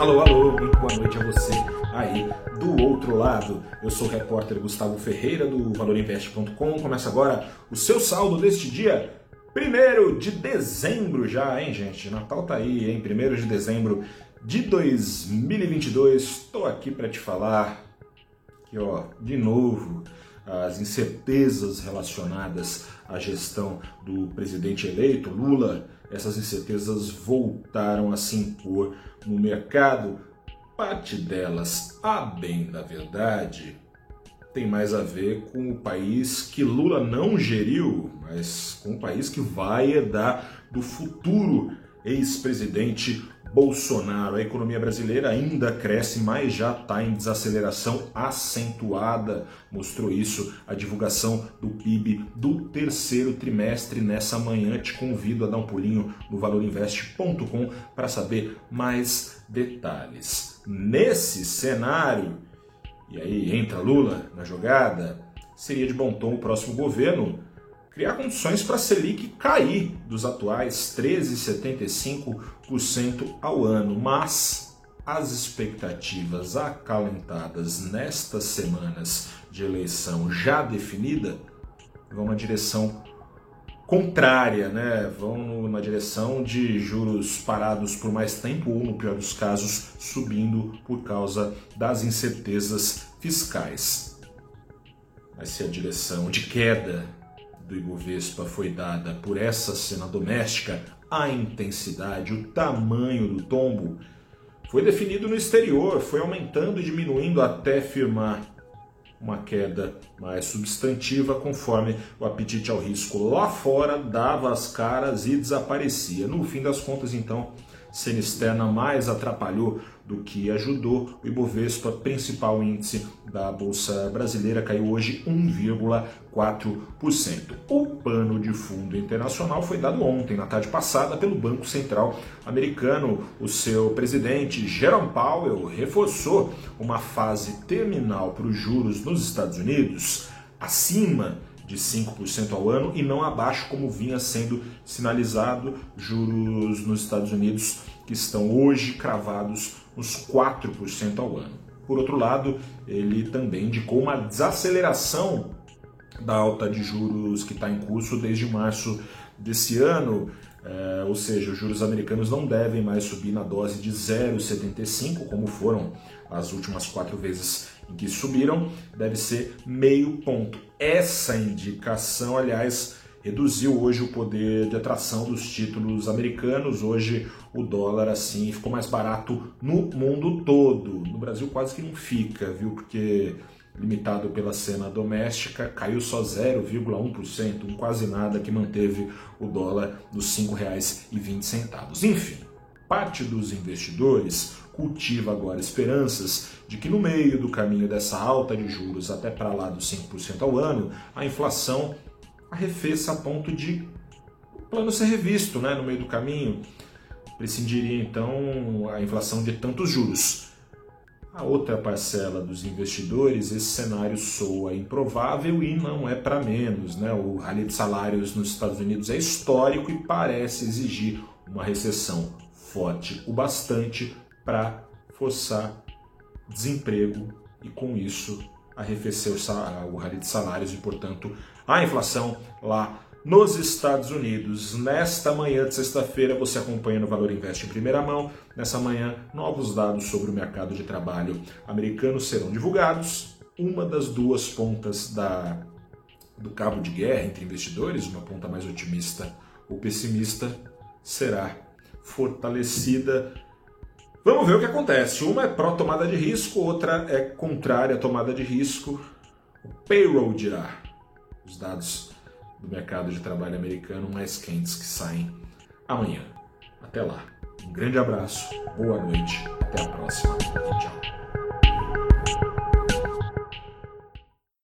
Alô, alô, muito boa noite a você aí do outro lado. Eu sou o repórter Gustavo Ferreira do valorinvest.com. Começa agora o seu saldo deste dia, 1 de dezembro já, hein, gente? Natal tá aí, hein? 1 de dezembro de 2022. Estou aqui para te falar que, ó, de novo, as incertezas relacionadas à gestão do presidente eleito, Lula, essas incertezas voltaram a se impor no mercado. Parte delas, a bem da verdade, tem mais a ver com o país que Lula não geriu, mas com o país que vai herdar do futuro ex-presidente Bolsonaro. A economia brasileira ainda cresce, mas já está em desaceleração acentuada. Mostrou isso a divulgação do PIB do terceiro trimestre nessa manhã. Te convido a dar um pulinho no valorinvest.com para saber mais detalhes. Nesse cenário, e aí entra Lula na jogada, seria de bom tom o próximo governo criar condições para a Selic cair dos atuais 13,75% ao ano, mas as expectativas acalentadas nestas semanas de eleição já definida vão na direção contrária, né? Vão na direção de juros parados por mais tempo ou, no pior dos casos, subindo por causa das incertezas fiscais. Vai ser a direção de queda do Ibovespa foi dada por essa cena doméstica, a intensidade, o tamanho do tombo foi definido no exterior, foi aumentando e diminuindo até firmar uma queda mais substantiva conforme o apetite ao risco lá fora dava as caras e desaparecia. No fim das contas, então, cena externa mais atrapalhou do que ajudou. O Ibovespa, principal índice da Bolsa Brasileira, caiu hoje 1,4%. O pano de fundo internacional foi dado ontem, na tarde passada, pelo Banco Central Americano. O seu presidente, Jerome Powell, reforçou uma fase terminal para os juros nos Estados Unidos acima de 5% ao ano e não abaixo como vinha sendo sinalizado juros nos Estados Unidos que estão hoje cravados nos 4% ao ano. Por outro lado, ele também indicou uma desaceleração da alta de juros que está em curso desde março desse ano, é, ou seja, os juros americanos não devem mais subir na dose de 0,75, como foram as últimas quatro vezes que subiram, deve ser meio ponto. Essa indicação, aliás, reduziu hoje o poder de atração dos títulos americanos. Hoje o dólar assim ficou mais barato no mundo todo. No Brasil quase que não fica, viu? Porque limitado pela cena doméstica, caiu só 0,1%, um quase nada que manteve o dólar nos R$ 5,20. Enfim, parte dos investidores cultiva agora esperanças de que no meio do caminho dessa alta de juros até para lá dos 5% ao ano, a inflação arrefeça a ponto de o plano ser revisto né, no meio do caminho. Prescindiria então a inflação de tantos juros. A outra parcela dos investidores, esse cenário soa improvável e não é para menos. Né? O rally de salários nos Estados Unidos é histórico e parece exigir uma recessão forte o bastante para forçar desemprego e, com isso, arrefecer o rally de salários e, portanto, a inflação lá nos Estados Unidos. Nesta manhã de sexta-feira, você acompanha no Valor Investe em primeira mão. Nessa manhã, novos dados sobre o mercado de trabalho americano serão divulgados. Uma das duas pontas da, do cabo de guerra entre investidores, uma ponta mais otimista ou pessimista, será fortalecida Vamos ver o que acontece. Uma é pró-tomada de risco, outra é contrária à tomada de risco. O payroll dirá os dados do mercado de trabalho americano mais quentes que saem amanhã. Até lá. Um grande abraço, boa noite, até a próxima tchau.